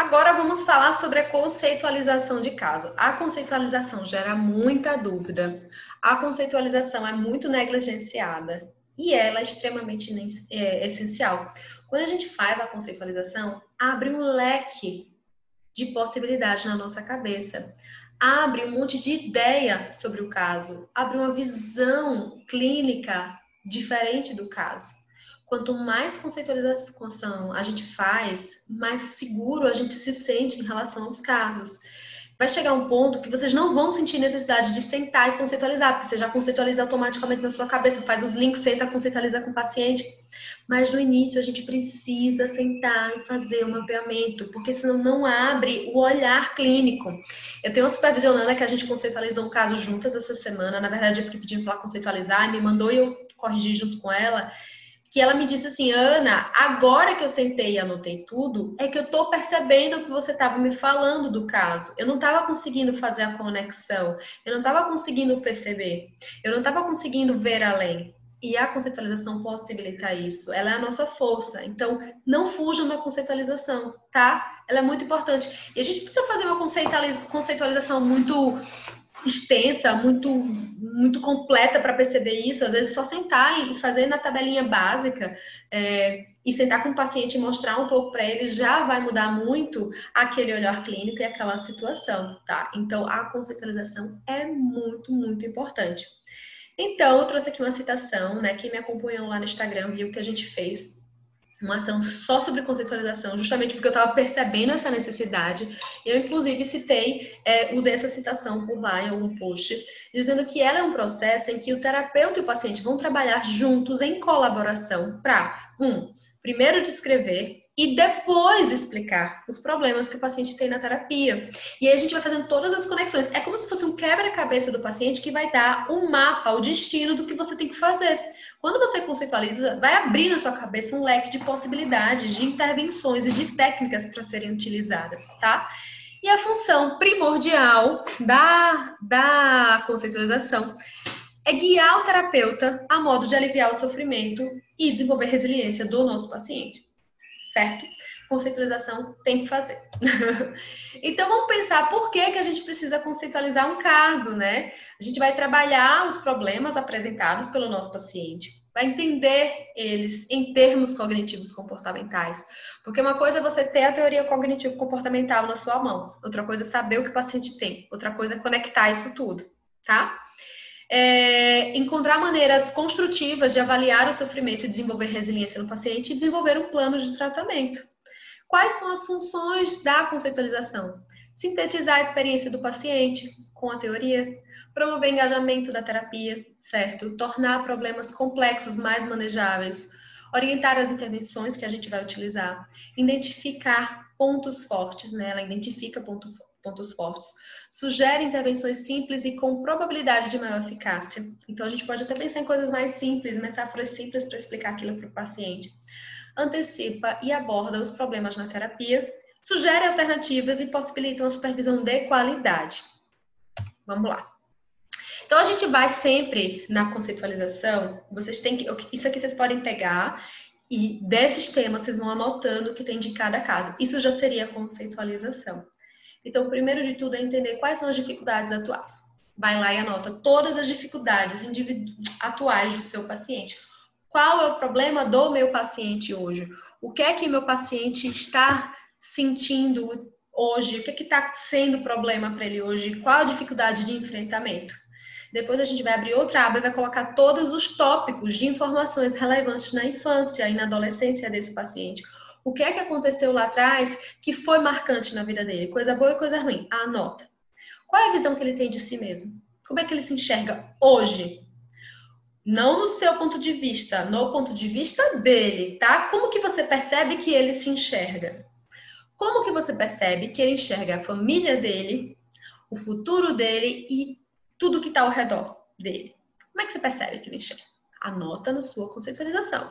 Agora vamos falar sobre a conceitualização de caso. A conceitualização gera muita dúvida. A conceitualização é muito negligenciada e ela é extremamente é, essencial. Quando a gente faz a conceitualização, abre um leque de possibilidades na nossa cabeça. Abre um monte de ideia sobre o caso, abre uma visão clínica diferente do caso. Quanto mais conceitualização a gente faz, mais seguro a gente se sente em relação aos casos. Vai chegar um ponto que vocês não vão sentir necessidade de sentar e conceitualizar, porque você já conceitualiza automaticamente na sua cabeça, faz os links, senta, conceitualiza com o paciente. Mas no início a gente precisa sentar e fazer um mapeamento, porque senão não abre o olhar clínico. Eu tenho uma supervisionanda que a gente conceitualizou um caso juntas essa semana. Na verdade, eu fiquei pedindo para ela conceitualizar, me mandou e eu corrigi junto com ela que ela me disse assim, Ana, agora que eu sentei e anotei tudo, é que eu tô percebendo que você estava me falando do caso. Eu não estava conseguindo fazer a conexão, eu não estava conseguindo perceber, eu não estava conseguindo ver além. E a conceitualização possibilita isso. Ela é a nossa força. Então, não fujam da conceitualização, tá? Ela é muito importante. E a gente precisa fazer uma conceitualização muito extensa, muito muito completa para perceber isso. Às vezes só sentar e fazer na tabelinha básica é, e sentar com o paciente e mostrar um pouco para ele já vai mudar muito aquele olhar clínico e aquela situação, tá? Então a conceitualização é muito muito importante. Então eu trouxe aqui uma citação, né? Quem me acompanhou lá no Instagram viu que a gente fez uma ação só sobre conceitualização, justamente porque eu estava percebendo essa necessidade. Eu, inclusive, citei, é, usei essa citação por lá em algum post, dizendo que ela é um processo em que o terapeuta e o paciente vão trabalhar juntos em colaboração para, um, primeiro descrever e depois explicar os problemas que o paciente tem na terapia. E aí a gente vai fazendo todas as conexões. É como se fosse um quebra-cabeça do paciente que vai dar um mapa, o destino do que você tem que fazer. Quando você conceitualiza, vai abrir na sua cabeça um leque de possibilidades, de intervenções e de técnicas para serem utilizadas, tá? E a função primordial da, da conceitualização é guiar o terapeuta a modo de aliviar o sofrimento e desenvolver resiliência do nosso paciente, certo? Conceitualização tem que fazer. então vamos pensar por que, que a gente precisa conceitualizar um caso, né? A gente vai trabalhar os problemas apresentados pelo nosso paciente, vai entender eles em termos cognitivos comportamentais. Porque uma coisa é você ter a teoria cognitivo comportamental na sua mão, outra coisa é saber o que o paciente tem, outra coisa é conectar isso tudo, tá? É, encontrar maneiras construtivas de avaliar o sofrimento e desenvolver resiliência no paciente e desenvolver um plano de tratamento. Quais são as funções da conceitualização? Sintetizar a experiência do paciente com a teoria, promover engajamento da terapia, certo? Tornar problemas complexos mais manejáveis, orientar as intervenções que a gente vai utilizar, identificar pontos fortes, né? Ela identifica ponto, pontos fortes, sugere intervenções simples e com probabilidade de maior eficácia. Então, a gente pode até pensar em coisas mais simples, metáforas simples para explicar aquilo para o paciente. Antecipa e aborda os problemas na terapia, sugere alternativas e possibilita uma supervisão de qualidade. Vamos lá. Então, a gente vai sempre na conceitualização, vocês têm que. Isso aqui vocês podem pegar e desses temas vocês vão anotando o que tem de cada caso. Isso já seria conceitualização. Então, primeiro de tudo é entender quais são as dificuldades atuais. Vai lá e anota todas as dificuldades atuais do seu paciente. Qual é o problema do meu paciente hoje? O que é que meu paciente está sentindo hoje? O que é que está sendo problema para ele hoje? Qual a dificuldade de enfrentamento? Depois a gente vai abrir outra aba e vai colocar todos os tópicos de informações relevantes na infância e na adolescência desse paciente o que é que aconteceu lá atrás que foi marcante na vida dele? Coisa boa e coisa ruim. Anota. Qual é a visão que ele tem de si mesmo? Como é que ele se enxerga hoje? Não no seu ponto de vista, no ponto de vista dele, tá? Como que você percebe que ele se enxerga? Como que você percebe que ele enxerga a família dele, o futuro dele e tudo que está ao redor dele? Como é que você percebe que ele enxerga? Anota na sua conceitualização.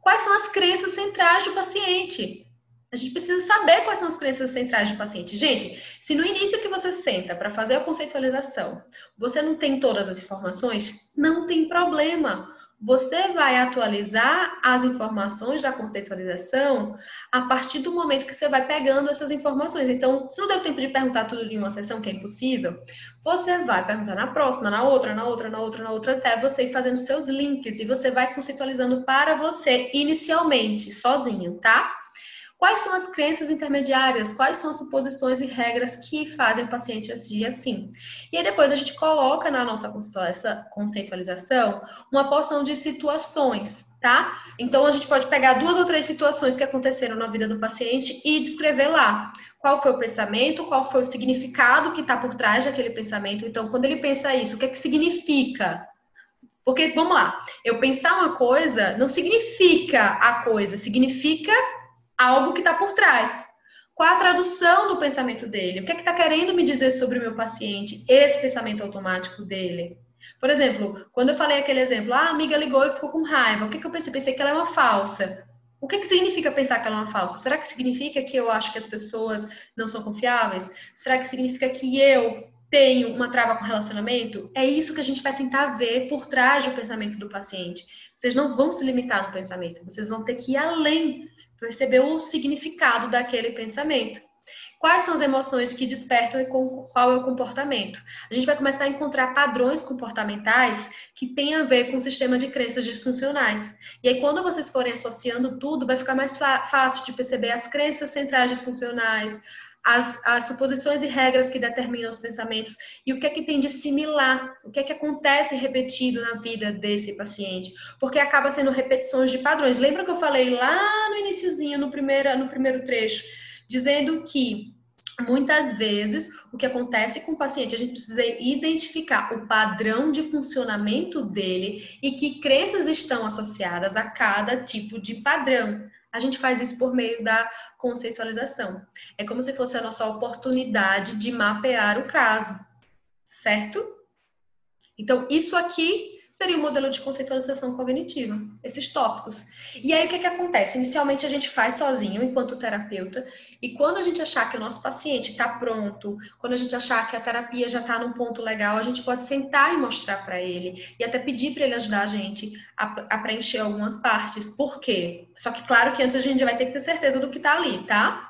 Quais são as crenças centrais do paciente? A gente precisa saber quais são as crenças centrais do paciente. Gente, se no início que você senta para fazer a conceitualização, você não tem todas as informações, não tem problema. Você vai atualizar as informações da conceitualização a partir do momento que você vai pegando essas informações. Então, se não deu tempo de perguntar tudo em uma sessão, que é impossível, você vai perguntar na próxima, na outra, na outra, na outra, na outra, até você ir fazendo seus links e você vai conceitualizando para você inicialmente, sozinho, tá? Quais são as crenças intermediárias? Quais são as suposições e regras que fazem o paciente agir assim? E aí depois a gente coloca na nossa conceitualização uma porção de situações, tá? Então a gente pode pegar duas ou três situações que aconteceram na vida do paciente e descrever lá qual foi o pensamento, qual foi o significado que está por trás daquele pensamento. Então, quando ele pensa isso, o que é que significa? Porque, vamos lá, eu pensar uma coisa não significa a coisa, significa algo que está por trás. Qual a tradução do pensamento dele? O que é que está querendo me dizer sobre o meu paciente? Esse pensamento automático dele. Por exemplo, quando eu falei aquele exemplo, ah, a amiga ligou e ficou com raiva. O que, que eu pensei? Pensei que ela é uma falsa. O que, que significa pensar que ela é uma falsa? Será que significa que eu acho que as pessoas não são confiáveis? Será que significa que eu tenho uma trava com relacionamento? É isso que a gente vai tentar ver por trás do pensamento do paciente. Vocês não vão se limitar no pensamento, vocês vão ter que ir além perceber o significado daquele pensamento. Quais são as emoções que despertam e qual é o comportamento? A gente vai começar a encontrar padrões comportamentais que têm a ver com o sistema de crenças disfuncionais. E aí, quando vocês forem associando tudo, vai ficar mais fácil de perceber as crenças centrais disfuncionais, as, as, suposições e regras que determinam os pensamentos e o que é que tem de similar, o que é que acontece repetido na vida desse paciente, porque acaba sendo repetições de padrões. Lembra que eu falei lá no iníciozinho, no primeiro, no primeiro trecho, dizendo que Muitas vezes, o que acontece com o paciente, a gente precisa identificar o padrão de funcionamento dele e que crenças estão associadas a cada tipo de padrão. A gente faz isso por meio da conceitualização. É como se fosse a nossa oportunidade de mapear o caso, certo? Então, isso aqui seria o modelo de conceitualização cognitiva, esses tópicos. E aí o que, é que acontece? Inicialmente a gente faz sozinho, enquanto terapeuta, e quando a gente achar que o nosso paciente está pronto, quando a gente achar que a terapia já está num ponto legal, a gente pode sentar e mostrar para ele, e até pedir para ele ajudar a gente a, a, preencher algumas partes. Por quê? Só que claro que antes a gente vai ter que ter certeza do que está ali, tá?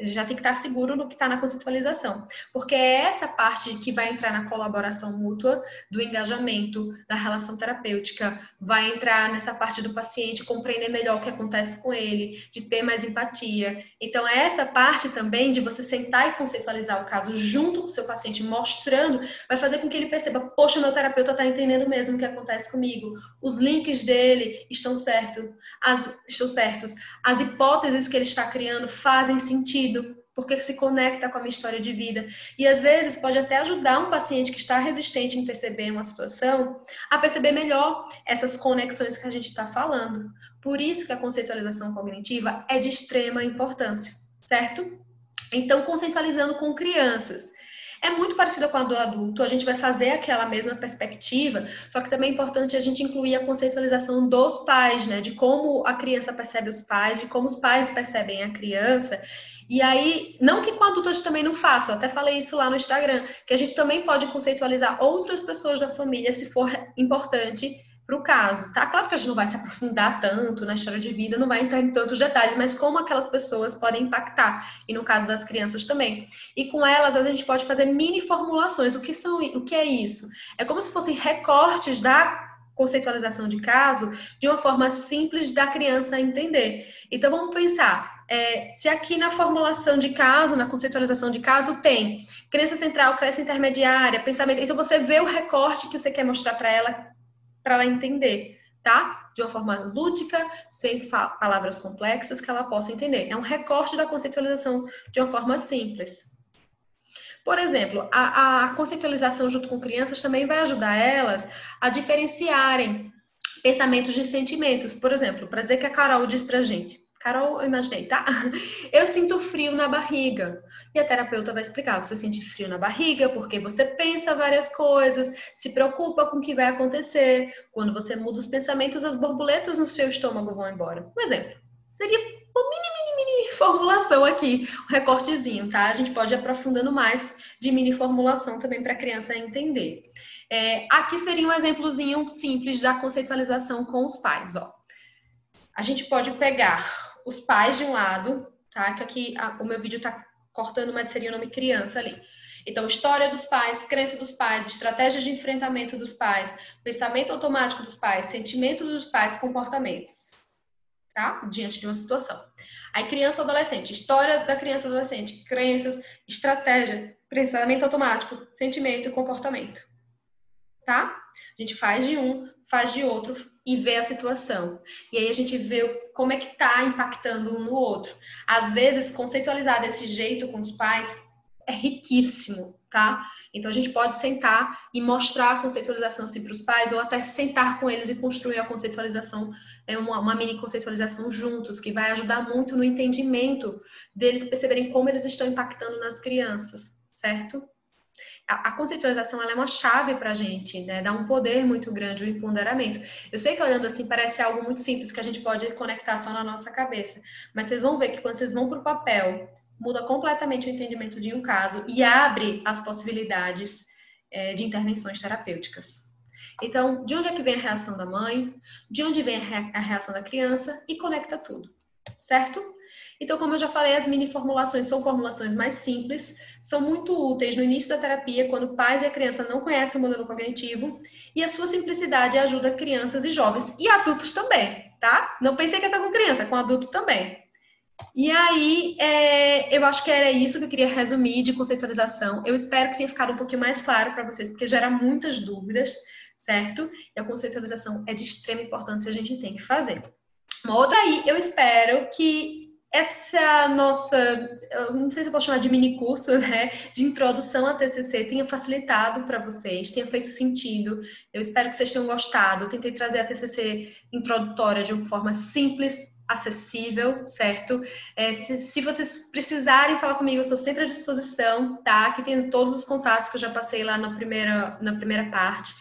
Já tem que estar seguro no que está na conceitualização, porque é essa parte que vai entrar na colaboração mútua, do engajamento, da relação terapêutica, vai entrar nessa parte do paciente compreender melhor o que acontece com ele, de ter mais empatia. Então, é essa parte também de você sentar e conceitualizar o caso junto com o seu paciente, mostrando, vai fazer com que ele perceba: poxa, meu terapeuta está entendendo mesmo o que acontece comigo, os links dele estão certos, as, estão certos, as hipóteses que ele está criando fazem sentido sentido, porque se conecta com a minha história de vida. E às vezes pode até ajudar um paciente que está resistente em perceber uma situação a perceber melhor essas conexões que a gente está falando. Por isso que a conceitualização cognitiva é de extrema importância, certo? Então, conceitualizando com crianças. É muito parecida com a do adulto, a gente vai fazer aquela mesma perspectiva, só que também é importante a gente incluir a conceitualização dos pais, né? De como a criança percebe os pais, de como os pais percebem a criança e aí, não que com adultos também não faça, eu até falei isso lá no Instagram, que a gente também pode conceitualizar outras pessoas da família se for importante para o caso, tá? Claro que a gente não vai se aprofundar tanto na história de vida, não vai entrar em tantos detalhes, mas como aquelas pessoas podem impactar, e no caso das crianças também. E com elas a gente pode fazer mini formulações. O que são, o que é isso? É como se fossem recortes da conceitualização de caso de uma forma simples da criança entender. Então vamos pensar, é, se aqui na formulação de caso, na conceitualização de caso, tem crença central, crença intermediária, pensamento. Então você vê o recorte que você quer mostrar para ela, para ela entender, tá? De uma forma lúdica, sem palavras complexas, que ela possa entender. É um recorte da conceitualização de uma forma simples. Por exemplo, a, a conceitualização junto com crianças também vai ajudar elas a diferenciarem pensamentos de sentimentos. Por exemplo, para dizer que a Carol diz pra gente, Carol, eu imaginei, tá? Eu sinto frio na barriga. E a terapeuta vai explicar: você sente frio na barriga porque você pensa várias coisas, se preocupa com o que vai acontecer. Quando você muda os pensamentos, as borboletas no seu estômago vão embora. Um exemplo: seria um mini, mini, mini formulação aqui, um recortezinho, tá? A gente pode ir aprofundando mais de mini formulação também para a criança entender. É, aqui seria um exemplozinho simples da conceitualização com os pais, ó. A gente pode pegar os pais de um lado, tá? Que aqui a, o meu vídeo está cortando, mas seria o nome criança ali. Então, história dos pais, crença dos pais, estratégias de enfrentamento dos pais, pensamento automático dos pais, sentimentos dos pais, comportamentos, tá? Diante de uma situação. Aí, criança adolescente, história da criança adolescente, crenças, estratégia, pensamento automático, sentimento e comportamento, tá? A gente faz de um, faz de outro e vê a situação. E aí a gente vê como é que tá impactando um no outro. Às vezes, conceitualizar desse jeito com os pais é riquíssimo, tá? Então a gente pode sentar e mostrar a conceitualização assim para os pais, ou até sentar com eles e construir a conceitualização, é uma, uma, mini conceitualização juntos, que vai ajudar muito no entendimento deles perceberem como eles estão impactando nas crianças, certo? A, a conceitualização é uma chave para a gente, né? Dá um poder muito grande, um empoderamento. Eu sei que olhando assim parece algo muito simples que a gente pode conectar só na nossa cabeça, mas vocês vão ver que quando vocês vão para o papel muda completamente o entendimento de um caso e abre as possibilidades é, de intervenções terapêuticas. Então, de onde é que vem a reação da mãe? De onde vem a reação da criança? E conecta tudo, certo? Então, como eu já falei, as mini formulações são formulações mais simples, são muito úteis no início da terapia, quando pais e a criança não conhecem o modelo cognitivo, e a sua simplicidade ajuda crianças e jovens e adultos também, tá? Não pensei que é com criança, com adulto também. E aí, é, eu acho que era isso que eu queria resumir de conceitualização. Eu espero que tenha ficado um pouquinho mais claro para vocês, porque gera muitas dúvidas, certo? E a conceitualização é de extrema importância, a gente tem que fazer. Uma outra aí, eu espero que essa nossa, não sei se eu posso chamar de mini curso, né, de introdução à TCC tenha facilitado para vocês, tenha feito sentido. Eu espero que vocês tenham gostado. Eu tentei trazer a TCC introdutória de uma forma simples, acessível, certo? É, se, se, vocês precisarem falar comigo, eu estou sempre à disposição, tá? Aqui tem todos os contatos que eu já passei lá na primeira, na primeira parte.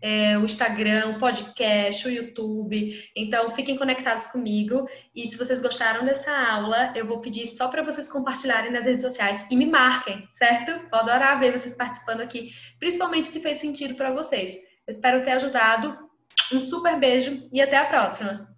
É, o Instagram, o podcast, o YouTube. Então, fiquem conectados comigo. E se vocês gostaram dessa aula, eu vou pedir só para vocês compartilharem nas redes sociais e me marquem, certo? Vou adorar ver vocês participando aqui, principalmente se fez sentido para vocês. Eu espero ter ajudado. Um super beijo e até a próxima!